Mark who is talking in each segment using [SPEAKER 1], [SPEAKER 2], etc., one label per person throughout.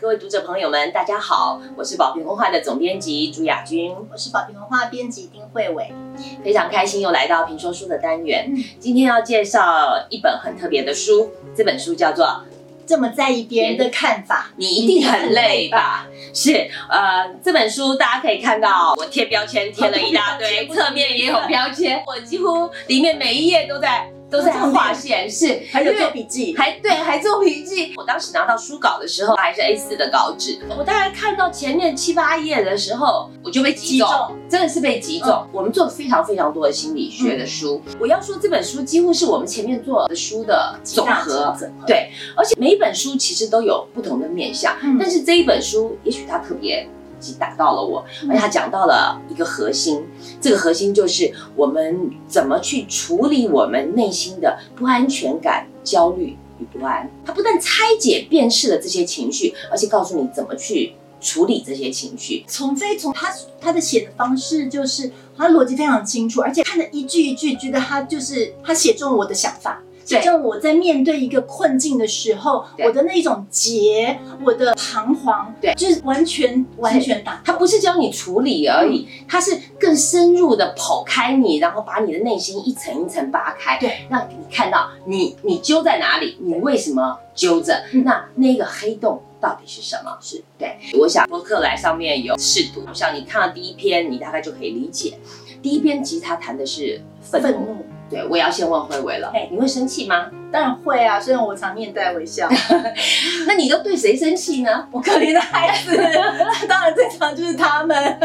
[SPEAKER 1] 各位读者朋友们，大家好，我是宝瓶文化的总编辑朱雅君，
[SPEAKER 2] 我是宝瓶文化编辑丁慧伟，
[SPEAKER 1] 非常开心又来到评说书的单元。今天要介绍一本很特别的书，这本书叫做《
[SPEAKER 2] 这么在意别人的看法，
[SPEAKER 1] 你一定很累吧》。是，呃，这本书大家可以看到，我贴标签贴了一大堆，侧面也有标签，我几乎里面每一页都在。都在画线，是
[SPEAKER 2] 还有做笔记，
[SPEAKER 1] 还对，还做笔记。我当时拿到书稿的时候还是 A4 的稿纸，我大概看到前面七八页的时候，我就被击中，真的是被击中。我们做了非常非常多的心理学的书，我要说这本书几乎是我们前面做的书的总和，对，而且每一本书其实都有不同的面向，但是这一本书也许它特别。打到了我，而且他讲到了一个核心，这个核心就是我们怎么去处理我们内心的不安全感、焦虑与不安。他不但拆解、辨识了这些情绪，而且告诉你怎么去处理这些情绪。
[SPEAKER 2] 从飞从他他的写的方式，就是他逻辑非常清楚，而且看的一句一句，觉得他就是他写中了我的想法。像我在面对一个困境的时候，我的那种结，我的彷徨，
[SPEAKER 1] 对，
[SPEAKER 2] 就是完全完全打。
[SPEAKER 1] 他不是教你处理而已，他是更深入的剖开你，然后把你的内心一层一层扒开，
[SPEAKER 2] 对，
[SPEAKER 1] 让你看到你你揪在哪里，你为什么揪着？那那个黑洞到底是什么？
[SPEAKER 2] 是
[SPEAKER 1] 对。我想博客来上面有试图，像你看到第一篇，你大概就可以理解。第一篇其实他谈的是愤怒。对，我也要先问慧慧了。你会生气吗？
[SPEAKER 2] 当然会啊，虽然我常面带微笑。
[SPEAKER 1] 那你都对谁生气呢？
[SPEAKER 2] 我可怜的孩子，当然最常就是他们。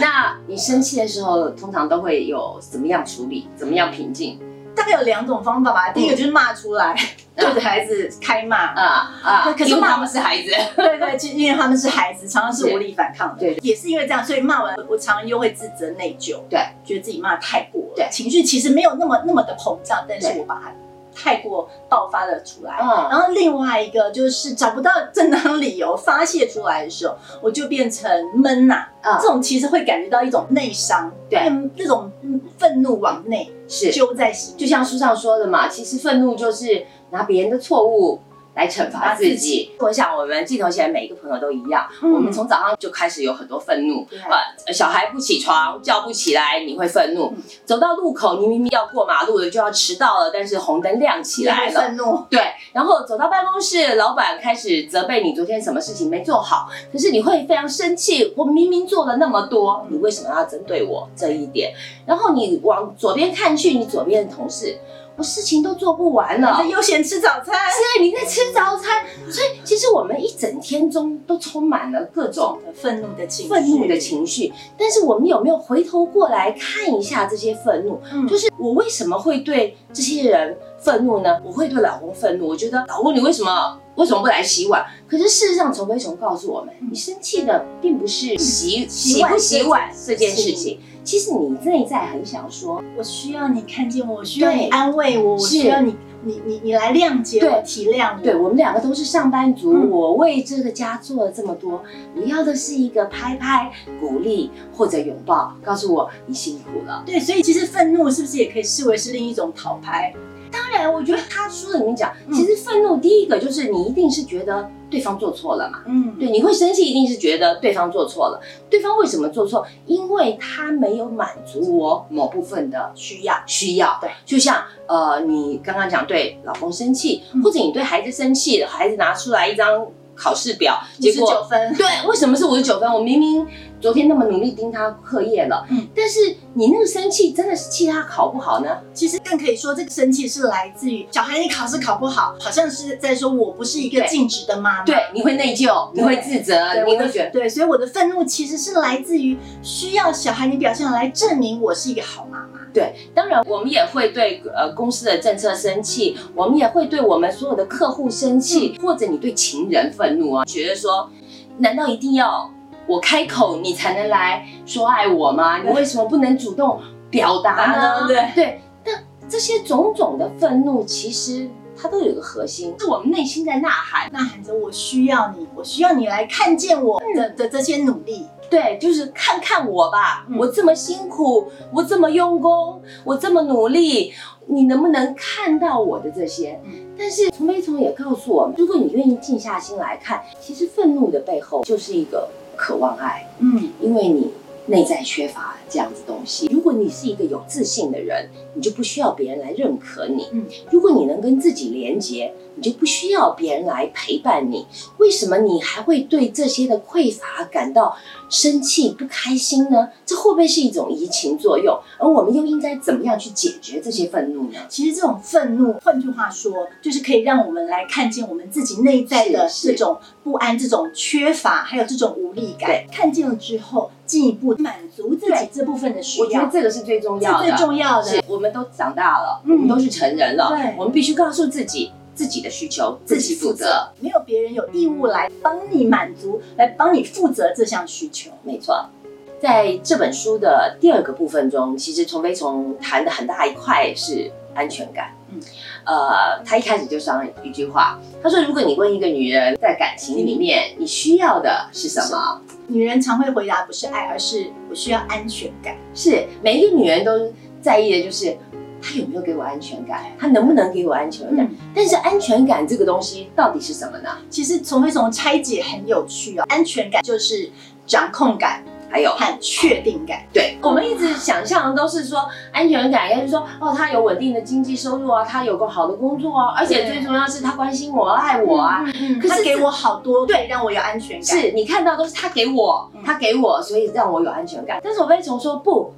[SPEAKER 1] 那你生气的时候，通常都会有怎么样处理？怎么样平静？
[SPEAKER 2] 大概有两种方法吧。第一个就是骂出来，对着孩子开骂啊啊！
[SPEAKER 1] 可是骂他们是孩子，
[SPEAKER 2] 对对，就因为他们是孩子，常常是无力反抗的。
[SPEAKER 1] 对，
[SPEAKER 2] 也是因为这样，所以骂完我常常又会自责内疚，
[SPEAKER 1] 对，
[SPEAKER 2] 觉得自己骂太过了，对，情绪其实没有那么那么的膨胀，但是我把它。太过爆发了出来，然后另外一个就是找不到正当理由发泄出来的时候，我就变成闷呐，这种其实会感觉到一种内伤，
[SPEAKER 1] 对，
[SPEAKER 2] 那种愤怒往内
[SPEAKER 1] 是。
[SPEAKER 2] 揪在心，
[SPEAKER 1] 就像书上说的嘛，其实愤怒就是拿别人的错误。来惩罚自己。我想，我们镜头前每一个朋友都一样。我们从早上就开始有很多愤怒。呃，小孩不起床，叫不起来，你会愤怒。走到路口，你明明要过马路了，就要迟到了，但是红灯亮起来了，
[SPEAKER 2] 愤怒。
[SPEAKER 1] 对。然后走到办公室，老板开始责备你昨天什么事情没做好，可是你会非常生气。我明明做了那么多，你为什么要针对我这一点？然后你往左边看去，你左边的同事。我事情都做不完了，
[SPEAKER 2] 在悠闲吃早餐。
[SPEAKER 1] 是，你在吃早餐。所以其实我们一整天中都充满了各种
[SPEAKER 2] 的愤怒的情
[SPEAKER 1] 愤怒的情绪。但是我们有没有回头过来看一下这些愤怒？嗯，就是我为什么会对这些人愤怒呢？我会对老公愤怒，我觉得老公你为什么为什么不来洗碗？可是事实上，陈飞雄告诉我们，你生气的并不是洗洗不洗碗这件事情。其实你内在很想说，
[SPEAKER 2] 我需要你看见我，需要你安慰我，我需要你，你你你来谅解我、体谅我。
[SPEAKER 1] 对我们两个都是上班族，我为这个家做了这么多，你要的是一个拍拍、鼓励或者拥抱，告诉我你辛苦了。
[SPEAKER 2] 对，所以其实愤怒是不是也可以视为是另一种讨拍？
[SPEAKER 1] 当然，我觉得他书里面讲，其实愤怒第一个就是你一定是觉得对方做错了嘛，嗯，对，你会生气一定是觉得对方做错了。对方为什么做错？因为他没有满足我某部分的
[SPEAKER 2] 需要，
[SPEAKER 1] 需要。
[SPEAKER 2] 对，
[SPEAKER 1] 就像呃，你刚刚讲对老公生气，或者你对孩子生气，孩子拿出来一张考试表，
[SPEAKER 2] 结果九分，
[SPEAKER 1] 对，为什么是五十九分？我明明。昨天那么努力盯他课业了，嗯，但是你那个生气真的是气他考不好呢？
[SPEAKER 2] 其实更可以说，这个生气是来自于小孩你考试考不好，好像是在说我不是一个尽职的妈妈，
[SPEAKER 1] 对，你会内疚，你会自责，你会觉得
[SPEAKER 2] 对，所以我的愤怒其实是来自于需要小孩你表现来证明我是一个好妈妈。
[SPEAKER 1] 对，当然我们也会对呃公司的政策生气，我们也会对我们所有的客户生气，或者你对情人愤怒啊，觉得说，难道一定要？我开口，你才能来说爱我吗？你为什么不能主动表达呢？
[SPEAKER 2] 对
[SPEAKER 1] 对，但这些种种的愤怒，其实它都有一个核心，是我们内心在呐喊，
[SPEAKER 2] 呐喊着我需要你，我需要你来看见我的的这些努力。
[SPEAKER 1] 对，就是看看我吧，我这么辛苦，我这么用功，我这么努力，你能不能看到我的这些？但是从悲从也告诉我们，如果你愿意静下心来看，其实愤怒的背后就是一个渴望爱。嗯，因为你。内在缺乏这样子东西。如果你是一个有自信的人，你就不需要别人来认可你。嗯，如果你能跟自己连接，你就不需要别人来陪伴你。为什么你还会对这些的匮乏感到生气、不开心呢？这会不会是一种移情作用？而我们又应该怎么样去解决这些愤怒呢？
[SPEAKER 2] 其实这种愤怒，换句话说，就是可以让我们来看见我们自己内在的这种不安、这种缺乏，还有这种无力感。看见了之后。进一步满足自己这部分的需要，
[SPEAKER 1] 我觉得这个是最重要
[SPEAKER 2] 的。最重要的，
[SPEAKER 1] 我们都长大了，我们都是成人了，我们必须告诉自己自己的需求，自己负责，
[SPEAKER 2] 没有别人有义务来帮你满足，来帮你负责这项需求。
[SPEAKER 1] 没错，在这本书的第二个部分中，其实从飞从谈的很大一块是安全感。嗯，呃，他一开始就上一句话，他说：“如果你问一个女人在感情里面你需要的是什么？”
[SPEAKER 2] 女人常会回答不是爱，而是我需要安全感。
[SPEAKER 1] 是每一个女人都在意的就是他有没有给我安全感，他能不能给我安全感。但是安全感这个东西到底是什么呢？
[SPEAKER 2] 其实从非从拆解很有趣哦。安全感就是掌控感。
[SPEAKER 1] 还有
[SPEAKER 2] 很确定感，
[SPEAKER 1] 对我们一直想象的都是说安全感，也就是说哦，他有稳定的经济收入啊，他有个好的工作啊，而且最重要是他关心我、爱我啊。
[SPEAKER 2] 嗯，可是给我好多，对，让我有安全感。
[SPEAKER 1] 是你看到都是他给我，他给我，所以让我有安全感。但是我非从说不，安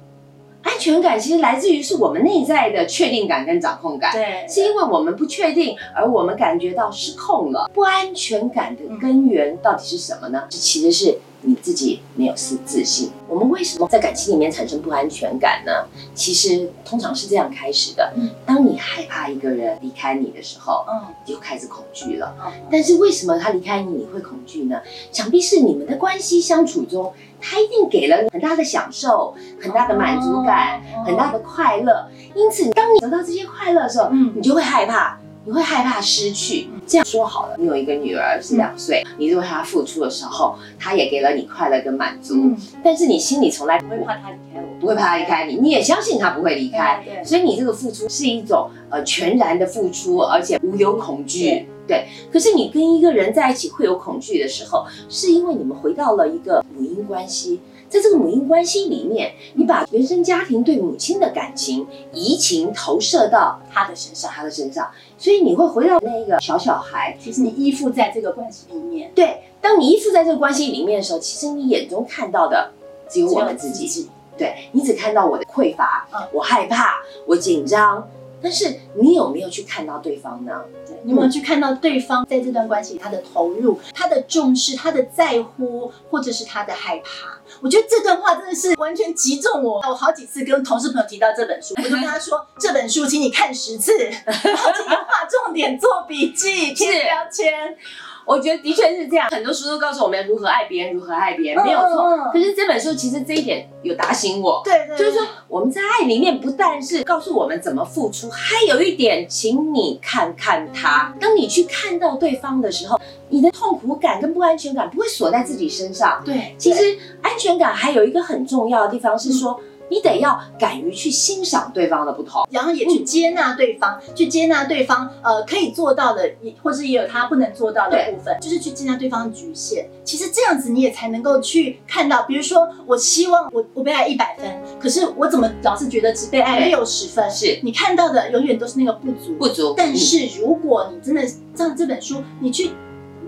[SPEAKER 1] 安全感其实来自于是我们内在的确定感跟掌控感。
[SPEAKER 2] 对，
[SPEAKER 1] 是因为我们不确定，而我们感觉到失控了。不安全感的根源到底是什么呢？这其实是。你自己没有自自信，我们为什么在感情里面产生不安全感呢？其实通常是这样开始的：当你害怕一个人离开你的时候，嗯，就开始恐惧了。但是为什么他离开你你会恐惧呢？想必是你们的关系相处中，他一定给了你很大的享受、很大的满足感、很大的快乐。因此，当你得到这些快乐的时候，嗯，你就会害怕。你会害怕失去。这样说好了，你有一个女儿是两岁，你为她付出的时候，她也给了你快乐跟满足。但是你心里从来
[SPEAKER 2] 不会怕她离开我，
[SPEAKER 1] 不会怕她离开你，你也相信她不会离开。所以你这个付出是一种呃全然的付出，而且无有恐惧。对。可是你跟一个人在一起会有恐惧的时候，是因为你们回到了一个母婴关系。在这个母婴关系里面，你把原生家庭对母亲的感情移情投射到他的身上，他的身上，所以你会回到那一个小小孩。
[SPEAKER 2] 其实你依附在这个关系里面。
[SPEAKER 1] 对，当你依附在这个关系里面的时候，其实你眼中看到的只有我们自己。对你只看到我的匮乏，我害怕，我紧张。但是你有没有去看到对方呢？
[SPEAKER 2] 你有没有去看到对方在这段关系他的投入、他的重视、他的在乎，或者是他的害怕？我觉得这段话真的是完全击中我。我好几次跟同事朋友提到这本书，我就跟他说：“这本书，请你看十次，然后请你画重点、做笔记、贴标签。”
[SPEAKER 1] 我觉得的确是这样，很多书都告诉我们如何爱别人，如何爱别人，没有错。可是这本书其实这一点有打醒我，
[SPEAKER 2] 对对，
[SPEAKER 1] 就是说我们在爱里面不但是告诉我们怎么付出，还有一点，请你看看他。当你去看到对方的时候，你的痛苦感跟不安全感不会锁在自己身上。
[SPEAKER 2] 对，
[SPEAKER 1] 其实安全感还有一个很重要的地方是说。你得要敢于去欣赏对方的不同，
[SPEAKER 2] 然后也去接纳对方，去接纳对方，呃，可以做到的，也或者也有他不能做到的部分，就是去接纳对方的局限。其实这样子你也才能够去看到，比如说，我希望我我被爱一百分，可是我怎么老是觉得只被爱六十分？
[SPEAKER 1] 是
[SPEAKER 2] 你看到的永远都是那个不足，
[SPEAKER 1] 不足。
[SPEAKER 2] 但是如果你真的像这本书，你去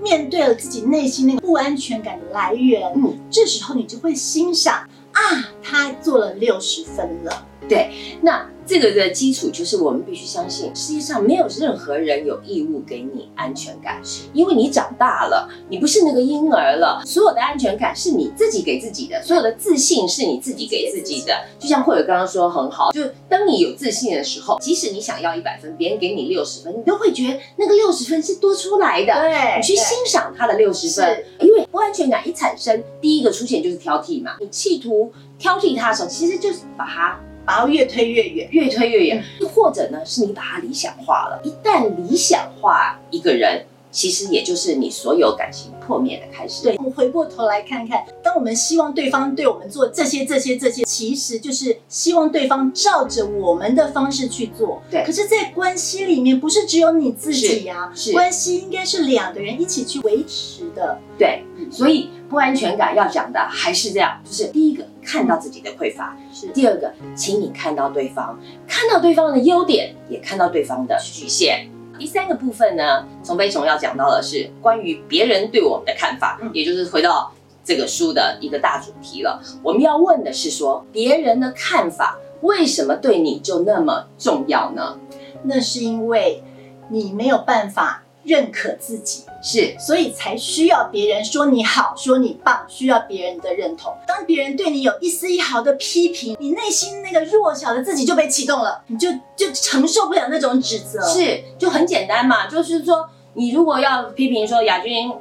[SPEAKER 2] 面对了自己内心那个不安全感的来源，嗯，这时候你就会欣赏。啊，他做了六十分了。
[SPEAKER 1] 对，那这个的基础就是我们必须相信，世界上没有任何人有义务给你安全感，因为你长大了，你不是那个婴儿了。所有的安全感是你自己给自己的，所有的自信是你自己给自己的。就像慧伟刚刚说很好，就当你有自信的时候，即使你想要一百分，别人给你六十分，你都会觉得那个六十分是多出来的。
[SPEAKER 2] 对，
[SPEAKER 1] 你去欣赏他的六十分，因为不安全感一产生，第一个出现就是挑剔嘛。你企图挑剔他的时候，其实就是把他。
[SPEAKER 2] 把它越推越远，
[SPEAKER 1] 越推越远，或者呢，是你把它理想化了。一旦理想化一个人，其实也就是你所有感情破灭的开始。
[SPEAKER 2] 对，我们回过头来看看，当我们希望对方对我们做这些、这些、这些，其实就是希望对方照着我们的方式去做。
[SPEAKER 1] 对。
[SPEAKER 2] 可是，在关系里面，不是只有你自己呀，
[SPEAKER 1] 是
[SPEAKER 2] 关系应该是两个人一起去维持的。
[SPEAKER 1] 对，所以不安全感要讲的还是这样，就是第一个看到自己的匮乏，
[SPEAKER 2] 是
[SPEAKER 1] 第二个，请你看到对方，看到对方的优点，也看到对方的局限。第三个部分呢，从飞虫要讲到的是关于别人对我们的看法，也就是回到这个书的一个大主题了。我们要问的是说，别人的看法为什么对你就那么重要呢？
[SPEAKER 2] 那是因为你没有办法。认可自己
[SPEAKER 1] 是，
[SPEAKER 2] 所以才需要别人说你好，说你棒，需要别人的认同。当别人对你有一丝一毫的批评，你内心那个弱小的自己就被启动了，你就就承受不了那种指责。
[SPEAKER 1] 是，就很简单嘛，就是说，你如果要批评说亚军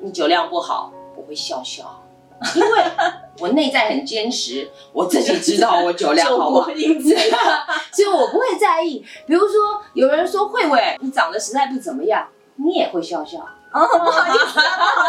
[SPEAKER 1] 你酒量不好，我会笑笑，因为 我内在很坚实，我自己知道 我酒量好不好，所以我不会在意。比如说，有人说慧慧你长得实在不怎么样。你也会笑笑
[SPEAKER 2] 哦，不好意思，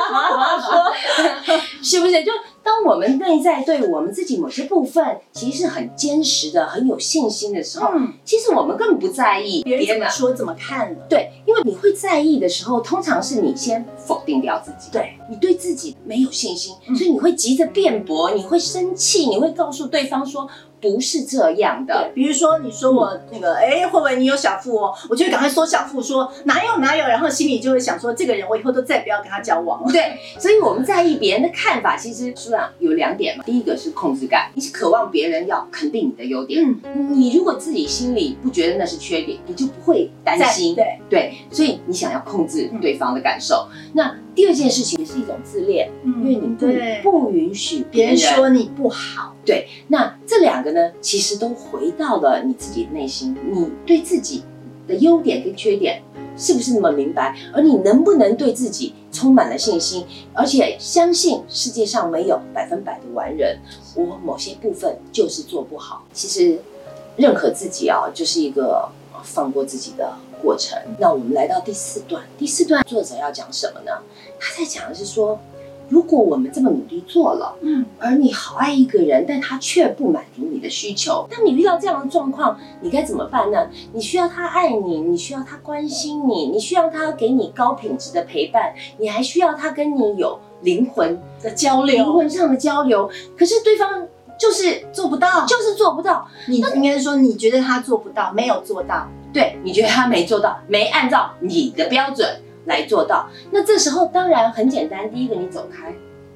[SPEAKER 2] 不好说，
[SPEAKER 1] 是不是？就当我们内在对我们自己某些部分其实是很坚实的、很有信心的时候，嗯，其实我们根本不在意
[SPEAKER 2] 别人怎么说、怎么看的。
[SPEAKER 1] 对，因为你会在意的时候，通常是你先否定掉自己，
[SPEAKER 2] 对
[SPEAKER 1] 你对自己没有信心，所以你会急着辩驳，你会生气，你会告诉对方说。不是这样的，
[SPEAKER 2] 比如说你说我那个，哎，会不会你有小腹哦？我就会赶快缩小腹，说哪有哪有，然后心里就会想说，这个人我以后都再不要跟他交往了。
[SPEAKER 1] 对，所以我们在意别人的看法，其实书上有两点嘛。第一个是控制感，你是渴望别人要肯定你的优点。嗯，你如果自己心里不觉得那是缺点，你就不会担心。
[SPEAKER 2] 对
[SPEAKER 1] 对，所以你想要控制对方的感受。那第二件事情也是一种自恋，因为你不不允许别人
[SPEAKER 2] 说你不好。
[SPEAKER 1] 对，那这两个呢，其实都回到了你自己内心，你对自己的优点跟缺点是不是那么明白？而你能不能对自己充满了信心，而且相信世界上没有百分百的完人？我某些部分就是做不好。其实认可自己啊，就是一个放过自己的过程。那我们来到第四段，第四段作者要讲什么呢？他在讲的是说。如果我们这么努力做了，嗯，而你好爱一个人，但他却不满足你的需求，当你遇到这样的状况，你该怎么办呢？你需要他爱你，你需要他关心你，你需要他给你高品质的陪伴，你还需要他跟你有灵魂
[SPEAKER 2] 的交流，
[SPEAKER 1] 灵魂上的交流。可是对方就是
[SPEAKER 2] 做不到，
[SPEAKER 1] 就是做不到。
[SPEAKER 2] 你应该说，你觉得他做不到，没有做到，
[SPEAKER 1] 对你觉得他没做到，没按照你的标准。来做到，那这时候当然很简单。第一个，你走开，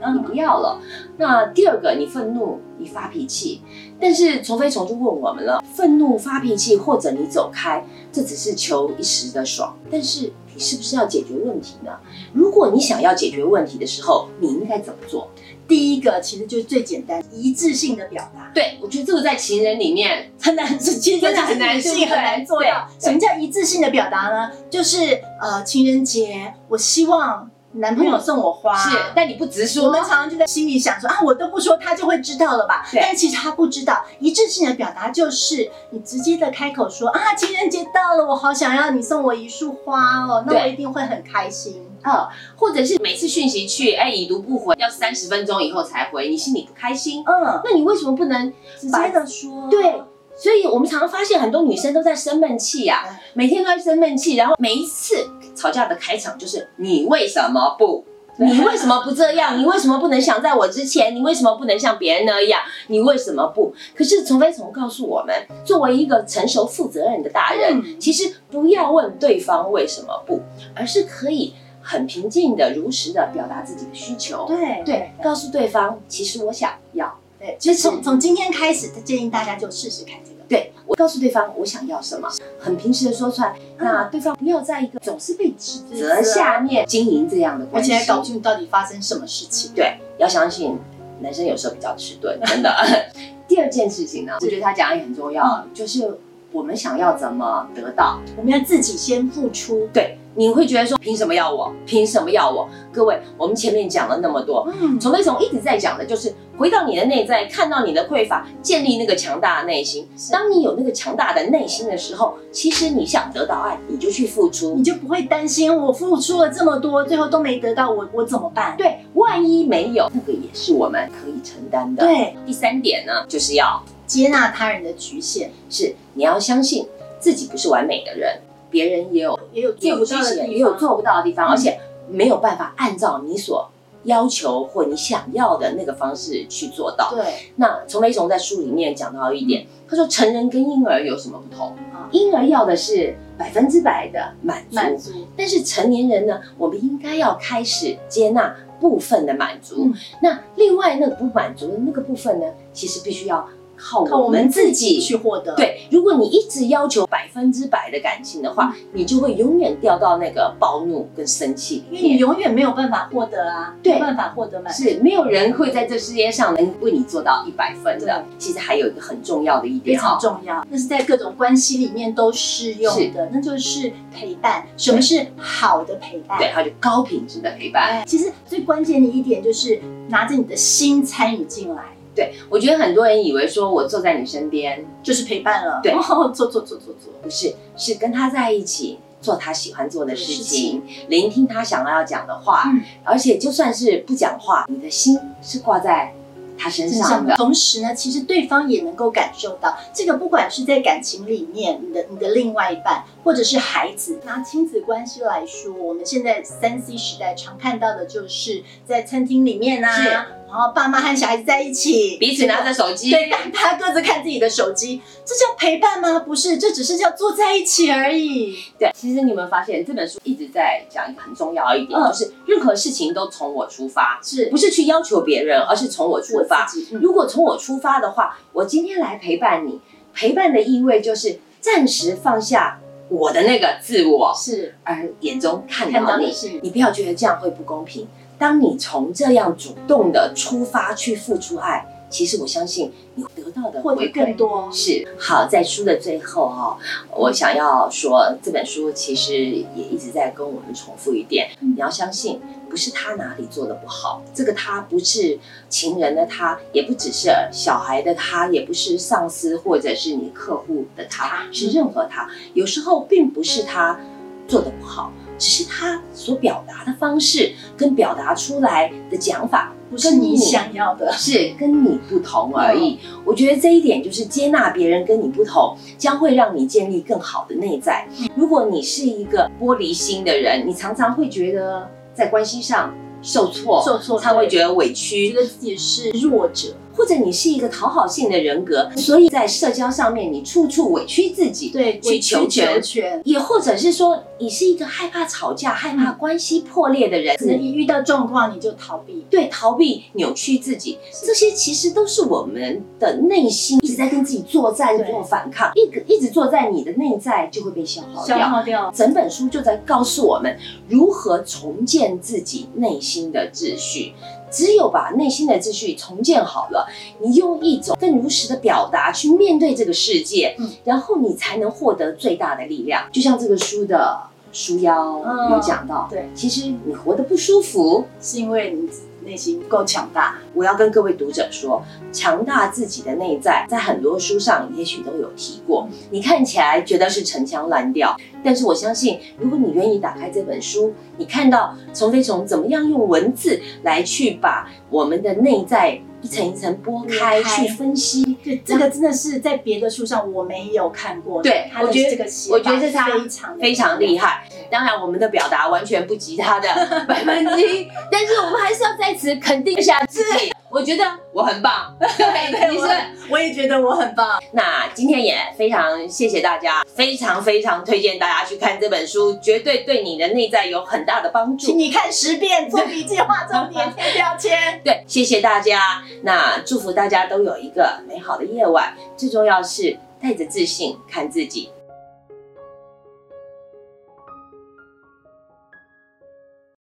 [SPEAKER 1] 你不要了。那第二个，你愤怒，你发脾气。但是虫飞虫就问我们了：愤怒、发脾气，或者你走开，这只是求一时的爽。但是你是不是要解决问题呢？如果你想要解决问题的时候，你应该怎么做？
[SPEAKER 2] 第一个其实就是最简单，一致性的表达。
[SPEAKER 1] 对，我觉得这个在情人里面
[SPEAKER 2] 很难，其实真的很难，性很难做到。什么叫一致性的表达呢？就是呃，情人节，我希望男朋友送我花，
[SPEAKER 1] 是，但你不直说。
[SPEAKER 2] 我们常常就在心里想说啊，我都不说，他就会知道了吧？但其实他不知道，一致性的表达就是你直接的开口说啊，情人节到了，我好想要你送我一束花哦，那我一定会很开心。
[SPEAKER 1] 啊，或者是每次讯息去，哎，已读不回，要三十分钟以后才回，你心里不开心。嗯，那你为什么不能
[SPEAKER 2] 直接的说？
[SPEAKER 1] 对，所以我们常常发现很多女生都在生闷气呀，每天都在生闷气，然后每一次吵架的开场就是你为什么不？你为什么不这样？你为什么不能想在我之前？你为什么不能像别人那样？你为什么不？可是从飞从告诉我们，作为一个成熟负责任的大人，其实不要问对方为什么不，而是可以。很平静的、如实的表达自己的需求，
[SPEAKER 2] 对
[SPEAKER 1] 对，告诉对方，其实我想要，
[SPEAKER 2] 对，其实从从今天开始，他建议大家就试试看这个，
[SPEAKER 1] 对我告诉对方我想要什么，很平时的说出来，那对方不要在一个总是被指责下面经营这样的关系，
[SPEAKER 2] 而且搞不清楚到底发生什么事情，
[SPEAKER 1] 对，要相信男生有时候比较迟钝，真的。第二件事情呢，我觉得他讲的也很重要，就是我们想要怎么得到？
[SPEAKER 2] 我们要自己先付出。
[SPEAKER 1] 对，你会觉得说，凭什么要我？凭什么要我？各位，我们前面讲了那么多，嗯，从飞从一直在讲的就是回到你的内在，看到你的匮乏，建立那个强大的内心。当你有那个强大的内心的时候，其实你想得到爱，你就去付出，
[SPEAKER 2] 你就不会担心我付出了这么多，最后都没得到，我我怎么办？
[SPEAKER 1] 对，万一没有，那个也是我们可以承担的。
[SPEAKER 2] 对，
[SPEAKER 1] 第三点呢，就是要。
[SPEAKER 2] 接纳他人的局限，
[SPEAKER 1] 是你要相信自己不是完美的人，别人也有
[SPEAKER 2] 也有做不到的
[SPEAKER 1] 也有做不到的地方，而且没有办法按照你所要求或你想要的那个方式去做到。
[SPEAKER 2] 对，
[SPEAKER 1] 那丛梅松在书里面讲到一点，他说成人跟婴儿有什么不同？婴儿要的是百分之百的满足，但是成年人呢，我们应该要开始接纳部分的满足。那另外那个不满足的那个部分呢，其实必须要。靠我们自己
[SPEAKER 2] 去获得。
[SPEAKER 1] 对，如果你一直要求百分之百的感情的话，你就会永远掉到那个暴怒跟生气
[SPEAKER 2] 里面，你永远没有办法获得啊，没有办法获得满
[SPEAKER 1] 足。是，没有人会在这世界上能为你做到一百分的。其实还有一个很重要的一点，
[SPEAKER 2] 非常重要，那是在各种关系里面都适用的，那就是陪伴。什么是好的陪伴？
[SPEAKER 1] 对，它就高品质的陪伴。
[SPEAKER 2] 其实最关键的一点就是拿着你的心参与进来。
[SPEAKER 1] 对，我觉得很多人以为说我坐在你身边
[SPEAKER 2] 就是陪伴了，
[SPEAKER 1] 对，
[SPEAKER 2] 坐坐坐坐坐，
[SPEAKER 1] 不是，是跟他在一起做他喜欢做的事情，聆听他想要讲的话，而且就算是不讲话，你的心是挂在。他身上的
[SPEAKER 2] 同时呢，其实对方也能够感受到这个，不管是在感情里面，你的你的另外一半，或者是孩子，拿亲子关系来说，我们现在三 C 时代常看到的就是在餐厅里面啊。然后爸妈和小孩子在一起，
[SPEAKER 1] 彼此拿着手机，
[SPEAKER 2] 对，大家各自看自己的手机，这叫陪伴吗？不是，这只是叫坐在一起而已。
[SPEAKER 1] 对，其实你有没有发现这本书一直在讲一个很重要一点，就是任何事情都从我出发，
[SPEAKER 2] 是
[SPEAKER 1] 不是去要求别人，而是从我出发。如果从我出发的话，我今天来陪伴你，陪伴的意味就是暂时放下我的那个自我，
[SPEAKER 2] 是
[SPEAKER 1] 而眼中看到你，你不要觉得这样会不公平。当你从这样主动的出发去付出爱，其实我相信你得到的
[SPEAKER 2] 会更多。
[SPEAKER 1] 是好，在书的最后哈，我想要说这本书其实也一直在跟我们重复一点：你要相信，不是他哪里做的不好，这个他不是情人的他，也不只是小孩的他，也不是上司或者是你客户的他，是任何他。有时候并不是他做的不好。只是他所表达的方式跟表达出来的讲法，
[SPEAKER 2] 不是你想要的，
[SPEAKER 1] 是跟你不同而已。我觉得这一点就是接纳别人跟你不同，将会让你建立更好的内在。如果你是一个玻璃心的人，你常常会觉得在关系上受挫，
[SPEAKER 2] 受挫，
[SPEAKER 1] 他会觉得委屈，
[SPEAKER 2] 觉得自己是弱者。
[SPEAKER 1] 或者你是一个讨好性的人格，所以在社交上面你处处委屈自己，
[SPEAKER 2] 对，
[SPEAKER 1] 去求全。也或者是说你是一个害怕吵架、害怕关系破裂的人，
[SPEAKER 2] 可能一遇到状况你就逃避，
[SPEAKER 1] 对，逃避、扭曲自己，这些其实都是我们的内心在跟自己作战、做反抗，一个一直坐在你的内在就会被消耗
[SPEAKER 2] 掉。消耗掉。
[SPEAKER 1] 整本书就在告诉我们如何重建自己内心的秩序。只有把内心的秩序重建好了，你用一种更如实的表达去面对这个世界，嗯，然后你才能获得最大的力量。就像这个书的书腰有讲到，
[SPEAKER 2] 对，
[SPEAKER 1] 其实你活得不舒服，
[SPEAKER 2] 是因为你。内心不够强大，
[SPEAKER 1] 我要跟各位读者说，强大自己的内在，在很多书上也许都有提过。你看起来觉得是陈腔滥调，但是我相信，如果你愿意打开这本书，你看到从飞虫怎么样用文字来去把我们的内在。一层一层剥开去分析，
[SPEAKER 2] 对这个真的是在别的书上我没有看过。
[SPEAKER 1] 对，我觉得这个我觉得
[SPEAKER 2] 他非常
[SPEAKER 1] 非常厉害。当然，我们的表达完全不及他的 百分之一，但是我们还是要在此肯定一下自己。我觉得我很棒，
[SPEAKER 2] 对，你是，我也觉得我很棒。
[SPEAKER 1] 那今天也非常谢谢大家，非常非常推荐大家去看这本书，绝对对你的内在有很大的帮助。
[SPEAKER 2] 请你看十遍，做笔记，画重点，贴标签。
[SPEAKER 1] 对，谢谢大家。那祝福大家都有一个美好的夜晚，最重要是带着自信看自己。